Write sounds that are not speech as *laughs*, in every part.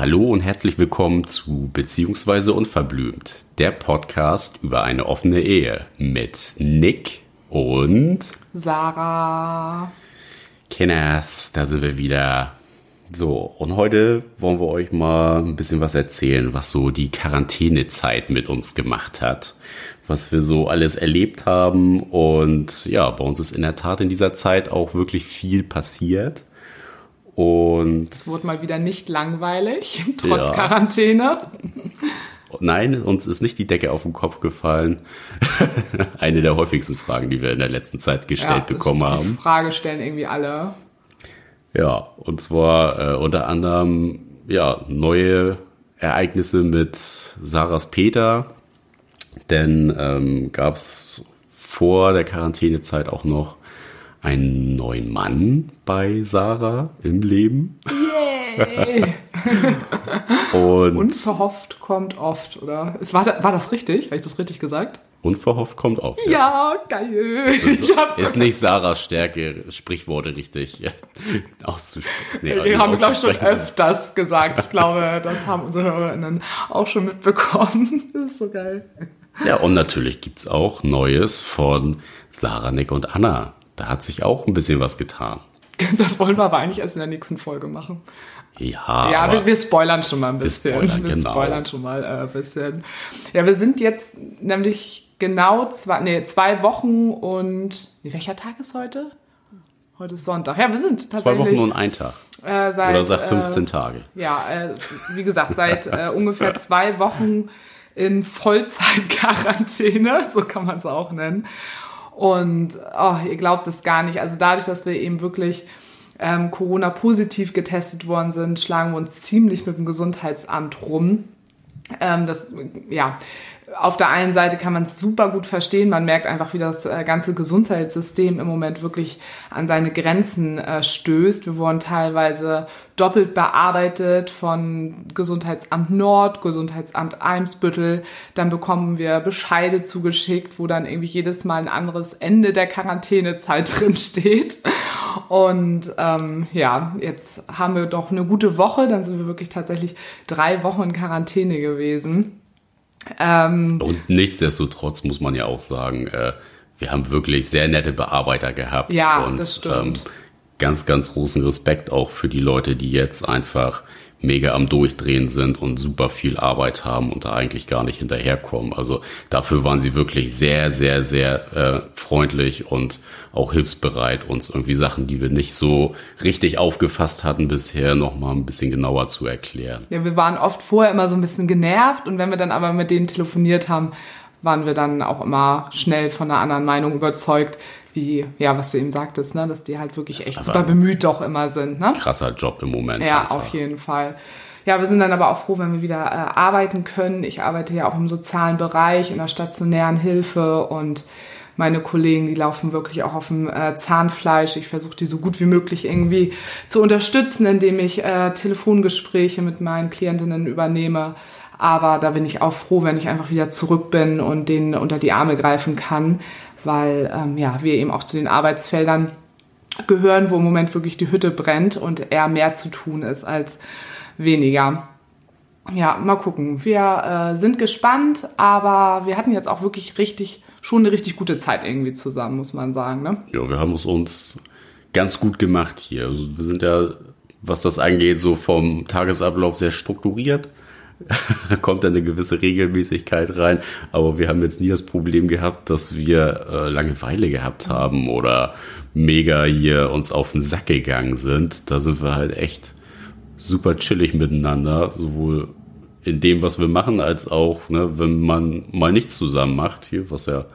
Hallo und herzlich willkommen zu Beziehungsweise Unverblümt, der Podcast über eine offene Ehe mit Nick und Sarah. Kenners, da sind wir wieder. So, und heute wollen wir euch mal ein bisschen was erzählen, was so die Quarantänezeit mit uns gemacht hat, was wir so alles erlebt haben. Und ja, bei uns ist in der Tat in dieser Zeit auch wirklich viel passiert. Und Es wurde mal wieder nicht langweilig, *laughs* trotz Ja. Quarantäne. Nein, uns ist nicht die Decke auf den Kopf gefallen. *laughs* Eine der häufigsten Fragen, die wir in der letzten Zeit gestellt das- bekommen die haben. Frage stellen irgendwie alle. Ja, und zwar äh, unter anderem ja neue Ereignisse mit Sarahs Peter, denn ähm, gab es vor der Quarantänezeit auch noch einen neuen Mann bei Sarah im Leben Yay! *laughs* und Unverhofft kommt oft, oder? Es war, war das richtig? Habe ich das richtig gesagt? unverhofft kommt auf. Ja, geil. Ist, *laughs* hab, ist nicht Sarahs Stärke, Sprichworte richtig *laughs* auszusprechen. Nee, wir haben, glaube ich, schon öfters gesagt. Ich glaube, das haben unsere HörerInnen auch schon mitbekommen. Das ist so geil. Ja, und natürlich gibt's auch Neues von Sarah, Nick und Anna. Da hat sich auch ein bisschen was getan. *laughs* Das wollen wir aber eigentlich erst in der nächsten Folge machen. Ja, Ja, wir, wir spoilern schon mal ein bisschen. spoilern, *laughs* wir genau. spoilern schon mal äh, ein bisschen. Ja, wir sind jetzt nämlich genau zwei, nee, zwei Wochen und nee, welcher Tag ist heute? Heute ist Sonntag. Ja, wir sind zwei tatsächlich Wochen und ein Tag. äh, seit, Oder sag 15 äh, Tage. ja, äh, wie gesagt, seit *laughs* äh, ungefähr zwei Wochen in Vollzeitquarantäne, so kann man es auch nennen. Und oh, ihr glaubt es gar nicht. Also dadurch, dass wir eben wirklich ähm, Corona-positiv getestet worden sind, schlagen wir uns ziemlich mit dem Gesundheitsamt rum. Ähm, das, ja, auf der einen Seite kann man es super gut verstehen. Man merkt einfach, wie das äh, ganze Gesundheitssystem im Moment wirklich an seine Grenzen äh, stößt. Wir wurden teilweise doppelt bearbeitet von Gesundheitsamt Nord, Gesundheitsamt Eimsbüttel. Dann bekommen wir Bescheide zugeschickt, wo dann irgendwie jedes Mal ein anderes Ende der Quarantänezeit *laughs* drin steht. Und ähm, ja, jetzt haben wir doch eine gute Woche. Dann sind wir wirklich tatsächlich drei Wochen in Quarantäne gewesen. Ähm, Und nichtsdestotrotz muss man ja auch sagen, äh, wir haben wirklich sehr nette Bearbeiter gehabt. Ja, und, das stimmt. Ähm, ganz, ganz großen Respekt auch für die Leute, die jetzt einfach mega am Durchdrehen sind und super viel Arbeit haben und da eigentlich gar nicht hinterherkommen. Also dafür waren sie wirklich sehr, sehr, sehr äh, freundlich und auch hilfsbereit, uns irgendwie Sachen, die wir nicht so richtig aufgefasst hatten bisher, nochmal ein bisschen genauer zu erklären. ja, wir waren oft vorher immer so ein bisschen genervt und wenn wir dann aber mit denen telefoniert haben, waren wir dann auch immer schnell von einer anderen Meinung überzeugt, wie, ja, was du eben sagtest, ne, dass die halt wirklich echt aber super bemüht doch immer sind, ne? Krasser Job im Moment. Ja, einfach. auf jeden Fall. Ja, wir sind dann aber auch froh, wenn wir wieder äh, arbeiten können. Ich arbeite ja auch im sozialen Bereich, in der stationären Hilfe und meine Kollegen, die laufen wirklich auch auf dem äh, Zahnfleisch. Ich versuche die so gut wie möglich irgendwie zu unterstützen, indem ich äh, Telefongespräche mit meinen Klientinnen übernehme. Aber da bin ich auch froh, wenn ich einfach wieder zurück bin und denen unter die Arme greifen kann, weil ähm, ja, wir eben auch zu den Arbeitsfeldern gehören, wo im Moment wirklich die Hütte brennt und eher mehr zu tun ist als weniger. Ja, mal gucken. Wir äh, sind gespannt, aber wir hatten jetzt auch wirklich richtig, schon eine richtig gute Zeit irgendwie zusammen, muss man sagen. Ne? Ja, wir haben es uns ganz gut gemacht hier. Also wir sind ja, was das angeht, so vom Tagesablauf sehr strukturiert. *laughs* Kommt dann eine gewisse Regelmäßigkeit rein. Aber wir haben jetzt nie das Problem gehabt, dass wir äh, Langeweile gehabt haben oder mega hier uns auf den Sack gegangen sind. Da sind wir halt echt super chillig miteinander, sowohl in dem, was wir machen, als auch, ne, wenn man mal nichts zusammen macht, hier, was ja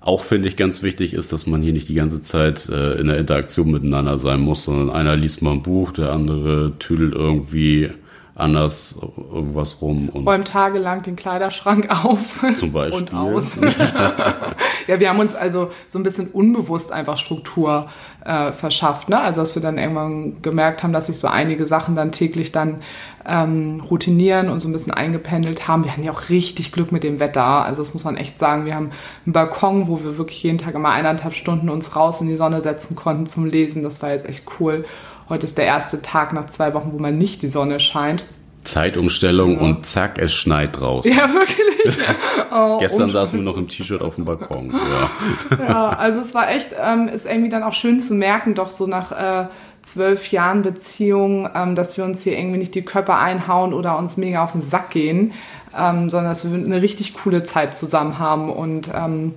auch finde ich ganz wichtig ist, dass man hier nicht die ganze Zeit äh, in der Interaktion miteinander sein muss, sondern einer liest mal ein Buch, der andere tüdelt irgendwie anders irgendwas rum und Räumt tagelang den Kleiderschrank *laughs* auf Zum Beispiel. und aus. *laughs* ja, wir haben uns also so ein bisschen unbewusst einfach Struktur äh, verschafft. Ne? Also dass wir dann irgendwann gemerkt haben, dass sich so einige Sachen dann täglich dann ähm, routinieren und so ein bisschen eingependelt haben. Wir hatten ja auch richtig Glück mit dem Wetter. Also das muss man echt sagen. Wir haben einen Balkon, wo wir wirklich jeden Tag immer eineinhalb Stunden uns raus in die Sonne setzen konnten zum Lesen. Das war jetzt echt cool. Heute ist der erste Tag nach zwei Wochen, wo mal nicht die Sonne scheint. Zeitumstellung ja. und zack, es schneit draußen. Ja, wirklich. *laughs* Oh, Gestern saßen wir noch im T-Shirt auf dem Balkon. *laughs* Ja. ja, also es war echt, ähm, ist irgendwie dann auch schön zu merken, doch so nach äh, zwölf Jahren Beziehung, ähm, dass wir uns hier irgendwie nicht die Köpfe einhauen oder uns mega auf den Sack gehen, ähm, sondern dass wir eine richtig coole Zeit zusammen haben und ähm,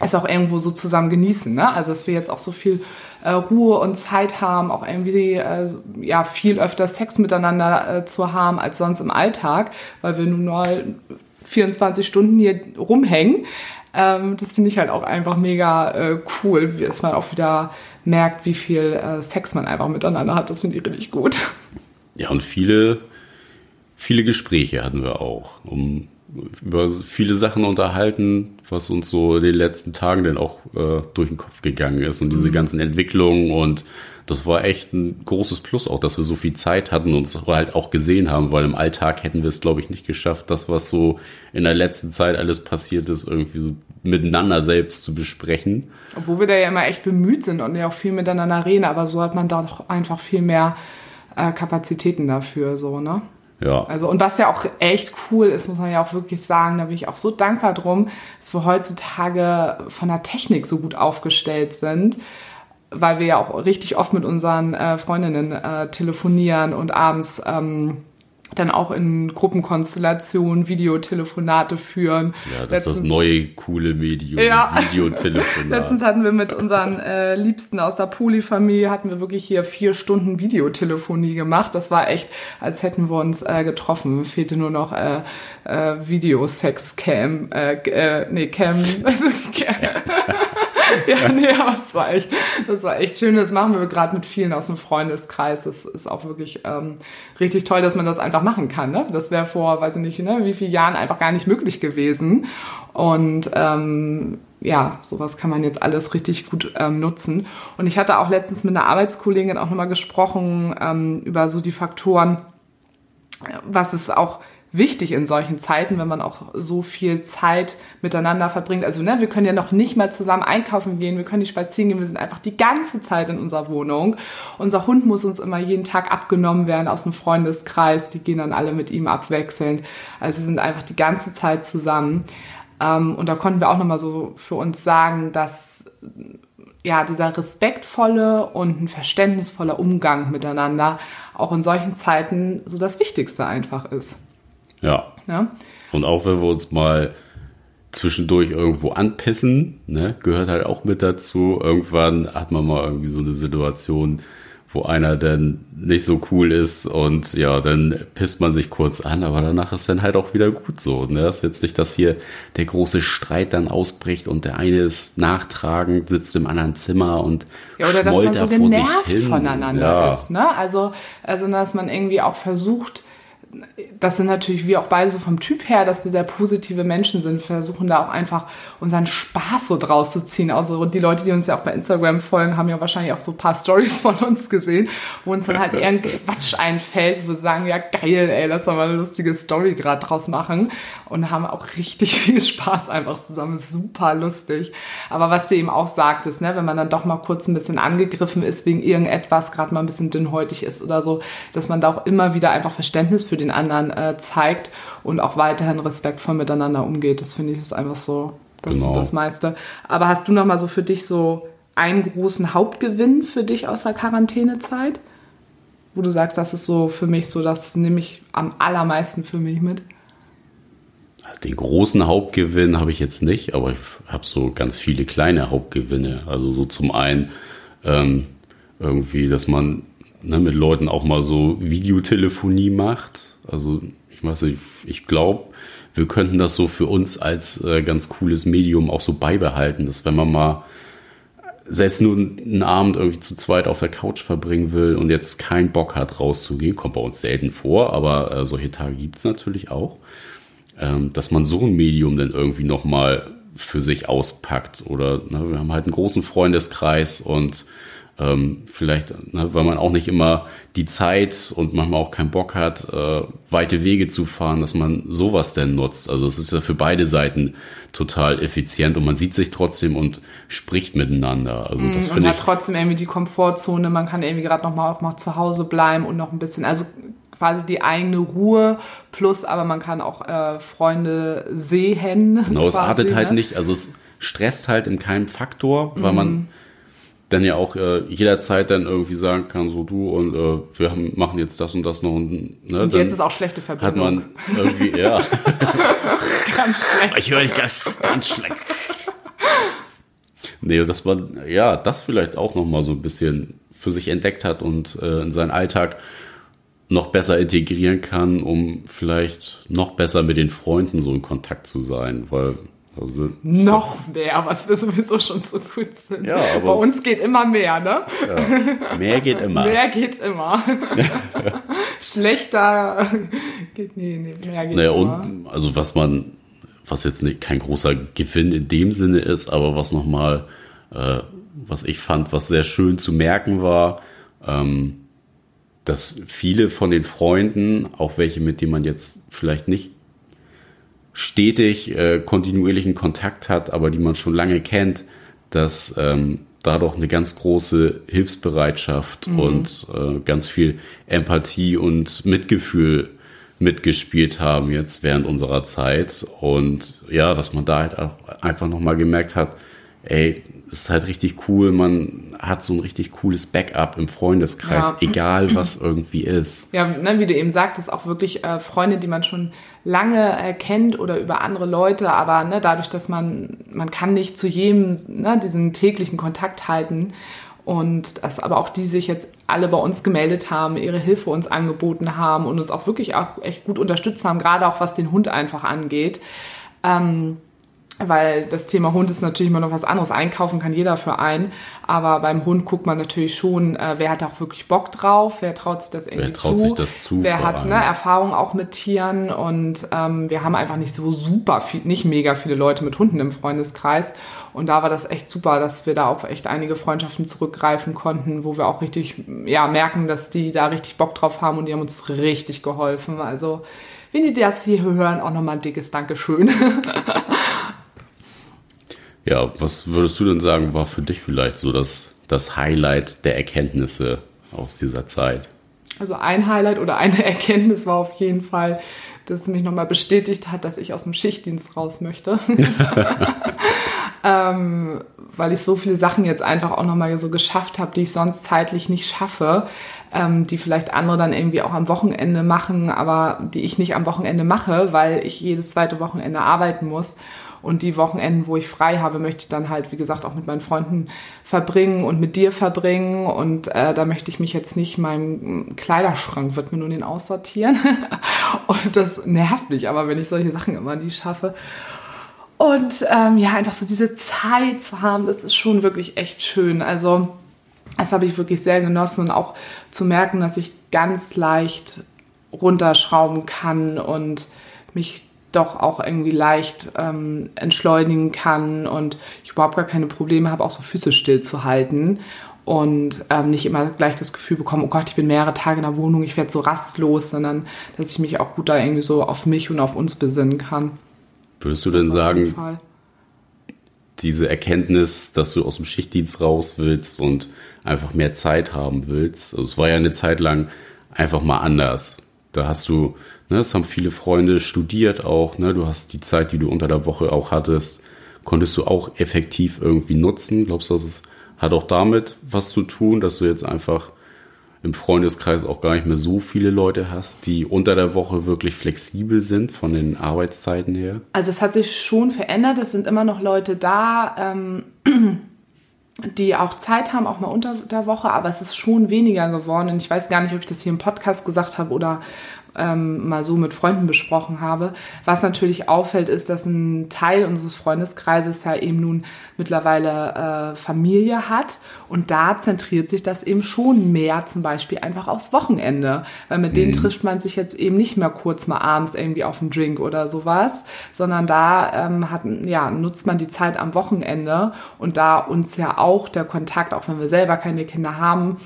es auch irgendwo so zusammen genießen. Ne? Also dass wir jetzt auch so viel äh, Ruhe und Zeit haben, auch irgendwie äh, ja viel öfter Sex miteinander äh, zu haben als sonst im Alltag, weil wir nun mal 24 Stunden hier rumhängen. Ähm, das finde ich halt auch einfach mega äh, cool, dass man auch wieder merkt, wie viel äh, Sex man einfach miteinander hat. Das finde ich richtig gut. Ja, und viele, viele Gespräche hatten wir auch, um über viele Sachen unterhalten, was uns so in den letzten Tagen dann auch äh, durch den Kopf gegangen ist und diese mhm. ganzen Entwicklungen und das war echt ein großes Plus auch, dass wir so viel Zeit hatten und es halt auch gesehen haben, weil im Alltag hätten wir es, glaube ich, nicht geschafft, das, was so in der letzten Zeit alles passiert ist, irgendwie so miteinander selbst zu besprechen. Obwohl wir da ja immer echt bemüht sind und ja auch viel miteinander reden, aber so hat man da doch einfach viel mehr äh, Kapazitäten dafür, so, ne? Ja. Also, und was ja auch echt cool ist, muss man ja auch wirklich sagen, da bin ich auch so dankbar drum, dass wir heutzutage von der Technik so gut aufgestellt sind, weil wir ja auch richtig oft mit unseren äh, Freundinnen äh, telefonieren und abends ähm, dann auch in Gruppenkonstellationen Videotelefonate führen. Ja, das Letztens, ist das neue coole Medium, ja. Videotelefonat. *laughs* Letztens hatten wir mit unseren äh, Liebsten aus der Polyfamilie, hatten wir wirklich hier vier Stunden Videotelefonie gemacht. Das war echt, als hätten wir uns äh, getroffen. Fehlte nur noch äh, äh, Videosex-Cam, äh, äh, nee, Cam, *laughs* das ist Cam. *laughs* *laughs* ja, nee, aber das war echt, das war echt schön. Das machen wir gerade mit vielen aus dem Freundeskreis. Das ist auch wirklich ähm, richtig toll, dass man das einfach machen kann. Ne? Das wäre vor, weiß ich nicht, ne, wie vielen Jahren einfach gar nicht möglich gewesen. Und ähm, ja, sowas kann man jetzt alles richtig gut ähm, nutzen. Und ich hatte auch letztens mit einer Arbeitskollegin auch nochmal gesprochen ähm, über so die Faktoren, was es auch wichtig in solchen Zeiten, wenn man auch so viel Zeit miteinander verbringt. Also ne, wir können ja noch nicht mal zusammen einkaufen gehen, wir können nicht spazieren gehen, wir sind einfach die ganze Zeit in unserer Wohnung. Unser Hund muss uns immer jeden Tag abgenommen werden aus dem Freundeskreis, die gehen dann alle mit ihm abwechselnd. Also sind einfach die ganze Zeit zusammen. Ähm, und da konnten wir auch nochmal so für uns sagen, dass ja, dieser respektvolle und ein verständnisvoller Umgang miteinander auch in solchen Zeiten so das Wichtigste einfach ist. Ja. ja. Und auch wenn wir uns mal zwischendurch irgendwo anpissen, ne, gehört halt auch mit dazu. Irgendwann hat man mal irgendwie so eine Situation, wo einer dann nicht so cool ist und ja, dann pisst man sich kurz an, aber danach ist dann halt auch wieder gut so. Ne? Das ist jetzt nicht, dass hier der große Streit dann ausbricht und der eine ist nachtragend, sitzt im anderen Zimmer und ja, oder dass man so genervt voneinander ja. ist. Ne? Also, also dass man irgendwie auch versucht, das sind natürlich wir auch beide so vom Typ her, dass wir sehr positive Menschen sind, versuchen da auch einfach unseren Spaß so draus zu ziehen. Also die Leute, die uns ja auch bei Instagram folgen, haben ja wahrscheinlich auch so ein paar Stories *laughs* von uns gesehen, wo uns dann halt eher ein Quatsch einfällt, wo wir sagen, ja geil, ey, lass doch mal eine lustige Story gerade draus machen und haben auch richtig *laughs* viel Spaß einfach zusammen, super lustig. Aber was du eben auch sagtest, ne, wenn man dann doch mal kurz ein bisschen angegriffen ist wegen irgendetwas, gerade mal ein bisschen dünnhäutig ist oder so, dass man da auch immer wieder einfach Verständnis für den anderen äh, zeigt und auch weiterhin respektvoll miteinander umgeht. Das finde ich ist einfach so das, genau. das meiste. Aber hast du noch mal so für dich so einen großen Hauptgewinn für dich aus der Quarantänezeit? Wo du sagst, das ist so für mich so, das nehme ich am allermeisten für mich mit. Den großen Hauptgewinn habe ich jetzt nicht, aber ich habe so ganz viele kleine Hauptgewinne. Also so zum einen ähm, irgendwie, dass man ne, mit Leuten auch mal so Videotelefonie macht. Also ich weiß nicht, ich glaube, wir könnten das so für uns als äh, ganz cooles Medium auch so beibehalten, dass wenn man mal selbst nur einen Abend irgendwie zu zweit auf der Couch verbringen will und jetzt keinen Bock hat rauszugehen, kommt bei uns selten vor, aber äh, solche Tage gibt's natürlich auch, ähm, dass man so ein Medium dann irgendwie nochmal für sich auspackt oder ne, wir haben halt einen großen Freundeskreis und ähm, vielleicht, ne, weil man auch nicht immer die Zeit und manchmal auch keinen Bock hat, äh, weite Wege zu fahren, dass man sowas denn nutzt. Also es ist ja für beide Seiten total effizient und man sieht sich trotzdem und spricht miteinander. Also das mm, und hat ich, trotzdem irgendwie die Komfortzone, man kann irgendwie gerade noch mal auch mal zu Hause bleiben und noch ein bisschen, also quasi die eigene Ruhe, plus aber man kann auch äh, Freunde sehen. Genau, es quasi, artet halt ne? nicht, also es stresst halt in keinem Faktor, weil man dann ja auch äh, jederzeit dann irgendwie sagen kann, so du und äh, wir haben, machen jetzt das und das noch und, ne, Und jetzt ist auch schlechte hat Verbindung. man irgendwie, ja, *laughs* ganz schlecht. ich höre dich ganz, ganz schlecht. Nee, dass man, ja, das vielleicht auch nochmal so ein bisschen für sich entdeckt hat und äh, in seinen Alltag noch besser integrieren kann, um vielleicht noch besser mit den Freunden so in Kontakt zu sein, weil also, Noch mehr, was wir sowieso schon so gut sind. Ja, Bei uns geht immer mehr, ne? mehr geht immer. Mehr geht immer. *laughs* Schlechter geht, nee, nee, mehr geht Naja, immer. und also was man, was jetzt nicht kein großer Gewinn in dem Sinne ist, aber was nochmal, äh, was ich fand, was sehr schön zu merken war, ähm, dass viele von den Freunden, auch welche, mit denen man jetzt vielleicht nicht stetig äh, kontinuierlichen Kontakt hat, aber die man schon lange kennt, dass ähm, dadurch eine ganz große Hilfsbereitschaft und äh, ganz viel Empathie und Mitgefühl mitgespielt haben jetzt während unserer Zeit. Und ja, dass man da halt auch einfach nochmal gemerkt hat, ey, es ist halt richtig cool, man hat so ein richtig cooles Backup im Freundeskreis, Ja. egal *clears throat* was irgendwie ist. Ja, ne, wie du eben sagtest, auch wirklich äh, Freunde, die man schon lange äh, kennt oder über andere Leute, aber ne, dadurch, dass man, man kann nicht zu jedem ne, diesen täglichen Kontakt halten und dass aber auch die sich jetzt alle bei uns gemeldet haben, ihre Hilfe uns angeboten haben und uns auch wirklich auch echt gut unterstützt haben, gerade auch was den Hund einfach angeht. Ähm, weil das Thema Hund ist natürlich immer noch was anderes. Einkaufen kann jeder für einen, aber beim Hund guckt man natürlich schon, äh, wer hat da auch wirklich Bock drauf, wer traut sich das irgendwie Wer traut zu, sich das zu, wer hat allem. ne, Erfahrung auch mit Tieren und ähm, wir haben einfach nicht so super viel, nicht mega viele Leute mit Hunden im Freundeskreis und da war das echt super, dass wir da auf echt einige Freundschaften zurückgreifen konnten, wo wir auch richtig ja merken, dass die da richtig Bock drauf haben und die haben uns richtig geholfen. Also wenn die das hier hören, auch nochmal ein dickes Dankeschön. *laughs* Ja, was würdest du denn sagen, war für dich vielleicht so das, das Highlight der Erkenntnisse aus dieser Zeit? Also ein Highlight oder eine *laughs* Erkenntnis war auf jeden Fall, dass es mich nochmal bestätigt hat, dass ich aus dem Schichtdienst raus möchte. *laughs* ähm, weil ich so viele Sachen jetzt einfach auch nochmal so geschafft habe, die ich sonst zeitlich nicht schaffe, ähm, die vielleicht andere dann irgendwie auch am Wochenende machen, aber die ich nicht am Wochenende mache, weil ich jedes zweite Wochenende arbeiten muss. Und die Wochenenden, wo ich frei habe, möchte ich dann halt, wie gesagt, auch mit meinen Freunden verbringen und mit dir verbringen. Und äh, da möchte ich mich jetzt nicht, meinem Kleiderschrank wird mir nur den aussortieren. *laughs* und das nervt mich aber, wenn ich solche Sachen immer nie schaffe. Und ähm, ja, einfach so diese Zeit zu haben, das ist schon wirklich echt schön. Also das habe ich wirklich sehr genossen und auch zu merken, dass ich ganz leicht runterschrauben kann und mich doch auch irgendwie leicht ähm, entschleunigen kann und ich überhaupt gar keine Probleme habe, auch so Füße still zu halten und ähm, nicht immer gleich das Gefühl bekomme, oh Gott, ich bin mehrere Tage in der Wohnung, ich werde so rastlos, sondern dass ich mich auch gut da irgendwie so auf mich und auf uns besinnen kann. Würdest du denn sagen, diese Erkenntnis, dass du aus dem Schichtdienst raus willst und einfach mehr Zeit haben willst, also es war ja eine Zeit lang einfach mal anders. Da hast du, ne, das haben viele Freunde studiert auch, ne, du hast die Zeit, die du unter der Woche auch hattest, konntest du auch effektiv irgendwie nutzen. Glaubst du, dass es hat auch damit was zu tun, dass du jetzt einfach im Freundeskreis auch gar nicht mehr so viele Leute hast, die unter der Woche wirklich flexibel sind von den Arbeitszeiten her? Also es hat sich schon verändert. Es sind immer noch Leute da, ähm, *clears throat* die auch Zeit haben, auch mal unter der Woche, aber es ist schon weniger geworden. Und ich weiß gar nicht, ob ich das hier im Podcast gesagt habe oder ähm, mal so mit Freunden besprochen habe. Was natürlich auffällt, ist, dass ein Teil unseres Freundeskreises ja eben nun mittlerweile äh, Familie hat. Und da zentriert sich das eben schon mehr zum Beispiel einfach aufs Wochenende. Weil mit denen trifft man sich jetzt eben nicht mehr kurz mal abends irgendwie auf einen Drink oder sowas, sondern da ähm, hat, ja, nutzt man die Zeit am Wochenende. Und da uns ja auch der Kontakt, auch wenn wir selber keine Kinder haben,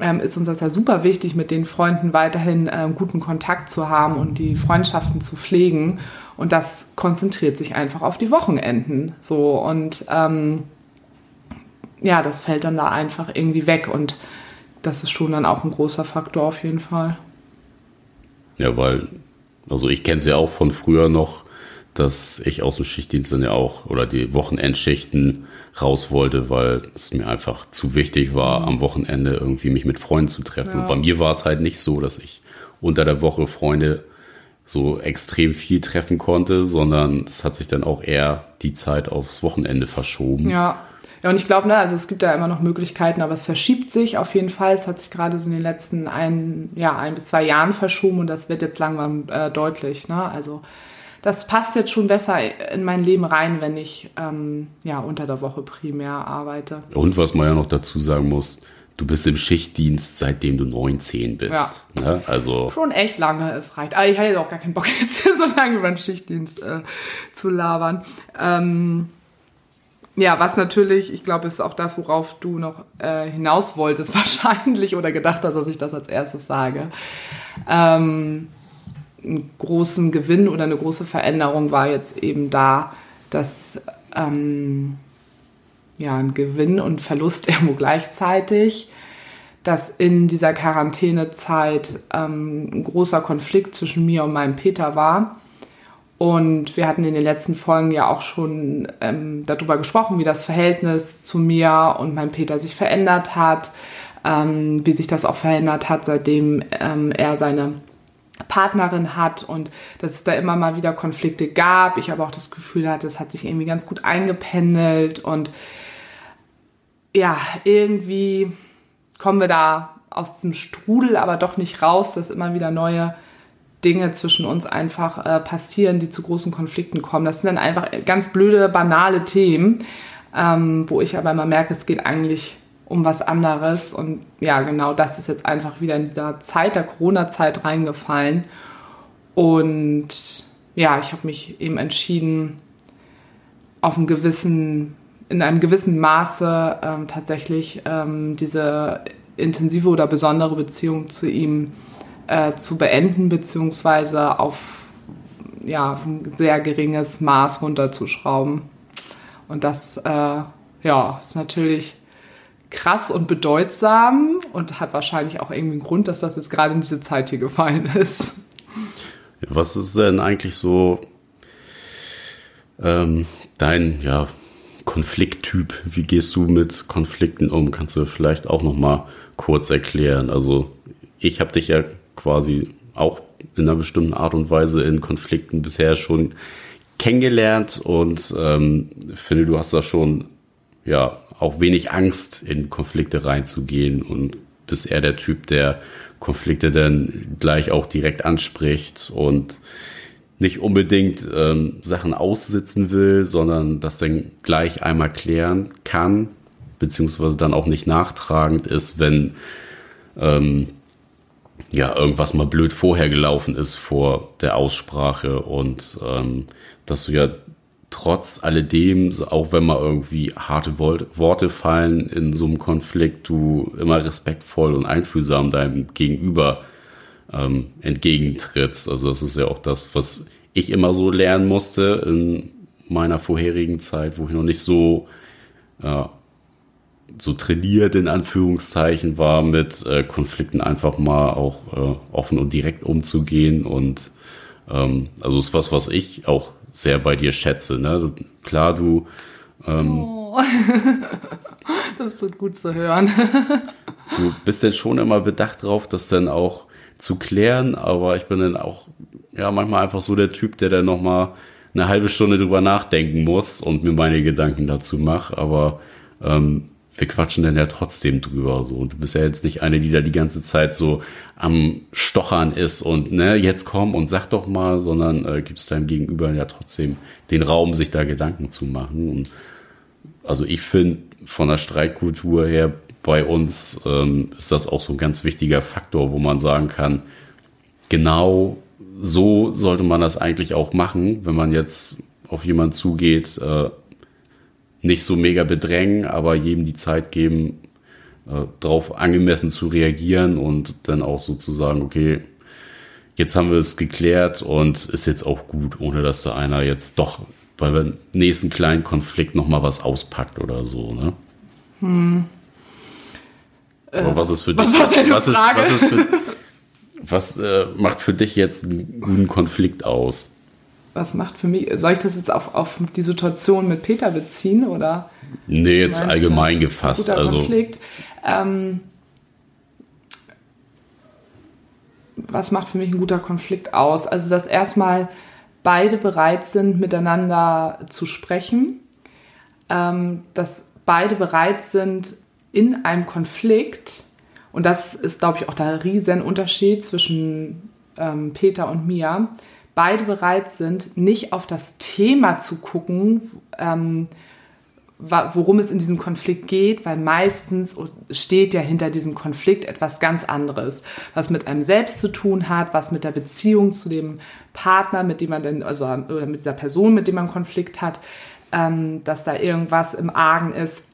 ähm, ist uns das ja super wichtig, mit den Freunden weiterhin äh, guten Kontakt zu haben und die Freundschaften zu pflegen. Und das konzentriert sich einfach auf die Wochenenden. So und ähm, ja, das fällt dann da einfach irgendwie weg und das ist schon dann auch ein großer Faktor auf jeden Fall. Ja, weil, also ich kenne es ja auch von früher noch, dass ich aus dem Schichtdienst dann ja auch oder die Wochenendschichten raus wollte, weil es mir einfach zu wichtig war, am Wochenende irgendwie mich mit Freunden zu treffen. Ja. Bei mir war es halt nicht so, dass ich unter der Woche Freunde so extrem viel treffen konnte, sondern es hat sich dann auch eher die Zeit aufs Wochenende verschoben. Ja. Ja, und ich glaube, ne, also es gibt da immer noch Möglichkeiten, aber es verschiebt sich auf jeden Fall. Es hat sich gerade so in den letzten ein, ja, ein bis zwei Jahren verschoben und das wird jetzt langsam äh, deutlich. Ne? Also das passt jetzt schon besser in mein Leben rein, wenn ich ähm, ja unter der Woche primär arbeite. Und was man ja noch dazu sagen muss, du bist im Schichtdienst, seitdem du 19 bist. Ja. Ne? Also schon echt lange, es reicht. Aber ich hatte auch gar keinen Bock, *laughs* jetzt hier so lange über den Schichtdienst äh, zu labern. Ähm, ja, was natürlich, ich glaube, ist auch das, worauf du noch äh, hinaus wolltest, *laughs* wahrscheinlich, oder gedacht hast, dass ich das als erstes sage. Ähm, einen großen Gewinn oder eine große Veränderung war jetzt eben da, dass ähm, ja, ein Gewinn und Verlust *laughs* irgendwo gleichzeitig, dass in dieser Quarantänezeit ähm, ein großer Konflikt zwischen mir und meinem Peter war. Und wir hatten in den letzten Folgen ja auch schon ähm, darüber gesprochen, wie das Verhältnis zu mir und meinem Peter sich verändert hat, ähm, wie sich das auch verändert hat, seitdem ähm, er seine Partnerin hat und dass es da immer mal wieder Konflikte gab. Ich aber auch das Gefühl hatte, es hat sich irgendwie ganz gut eingependelt und ja, irgendwie kommen wir da aus diesem Strudel aber doch nicht raus, dass immer wieder neue Dinge zwischen uns einfach äh, passieren, die zu großen Konflikten kommen. Das sind dann einfach ganz blöde, banale Themen, ähm, wo ich aber immer merke, es geht eigentlich um was anderes. Und ja, genau das ist jetzt einfach wieder in dieser Zeit der Corona-Zeit reingefallen. Und ja, ich habe mich eben entschieden, auf einem gewissen, in einem gewissen Maße ähm, tatsächlich ähm, diese intensive oder besondere Beziehung zu ihm äh, zu beenden, beziehungsweise auf ja, ein sehr geringes Maß runterzuschrauben. Und das äh, ja, ist natürlich krass und bedeutsam und hat wahrscheinlich auch irgendwie einen Grund, dass das jetzt gerade in diese Zeit hier gefallen ist. Was ist denn eigentlich so ähm, dein ja, Konflikttyp? Wie gehst du mit Konflikten um? Kannst du vielleicht auch noch mal kurz erklären? Also ich habe dich ja quasi auch in einer bestimmten Art und Weise in Konflikten bisher schon kennengelernt und ähm, finde, du hast da schon ja auch wenig Angst, in Konflikte reinzugehen. Und bist eher der Typ, der Konflikte dann gleich auch direkt anspricht und nicht unbedingt ähm, Sachen aussitzen will, sondern das dann gleich einmal klären kann, beziehungsweise dann auch nicht nachtragend ist, wenn ähm, ja irgendwas mal blöd vorher gelaufen ist vor der Aussprache. Und ähm, dass du ja trotz alledem, auch wenn mal irgendwie harte Worte fallen in so einem Konflikt, du immer respektvoll und einfühlsam deinem Gegenüber ähm, entgegentrittst. Also das ist ja auch das, was ich immer so lernen musste in meiner vorherigen Zeit, wo ich noch nicht so äh, so trainiert in Anführungszeichen war, mit äh, Konflikten einfach mal auch äh, offen und direkt umzugehen und ähm, also ist was, was ich auch sehr bei dir schätze. Ne? Klar, du. Ähm, oh. *laughs* das tut gut zu hören. *laughs* du bist dann schon immer bedacht drauf, das dann auch zu klären, aber ich bin dann auch ja manchmal einfach so der Typ, der dann noch mal eine halbe Stunde drüber nachdenken muss und mir meine Gedanken dazu mache. Aber ähm, wir quatschen dann ja trotzdem drüber. So. Und du bist ja jetzt nicht eine, die da die ganze Zeit so am Stochern ist und ne, jetzt komm und sag doch mal, sondern äh, gibst deinem Gegenüber ja trotzdem den Raum, sich da Gedanken zu machen. Und also ich finde von der Streitkultur her bei uns ähm, ist das auch so ein ganz wichtiger Faktor, wo man sagen kann, genau so sollte man das eigentlich auch machen, wenn man jetzt auf jemanden zugeht, äh, nicht so mega bedrängen, aber jedem die Zeit geben, äh, darauf angemessen zu reagieren und dann auch sozusagen, okay, jetzt haben wir es geklärt und ist jetzt auch gut, ohne dass da einer jetzt doch beim nächsten kleinen Konflikt nochmal was auspackt oder so, ne? Hm. Aber was ist für dich? Was, was, ist, was ist für Was äh, macht für dich jetzt einen guten Konflikt aus? Was macht für mich, soll ich das jetzt auf, auf die Situation mit Peter beziehen oder? Nee, jetzt allgemein gefasst. Guter also. Konflikt. Ähm, was macht für mich ein guter Konflikt aus? Also, dass erstmal beide bereit sind, miteinander zu sprechen, ähm, dass beide bereit sind, in einem Konflikt, und das ist, glaube ich, auch der Riesenunterschied zwischen ähm, Peter und mir, beide bereit sind, nicht auf das Thema zu gucken, ähm, worum es in diesem Konflikt geht, weil meistens steht ja hinter diesem Konflikt etwas ganz anderes, was mit einem selbst zu tun hat, was mit der Beziehung zu dem Partner, mit dem man denn, also oder mit dieser Person, mit dem man Konflikt hat, ähm, dass da irgendwas im Argen ist.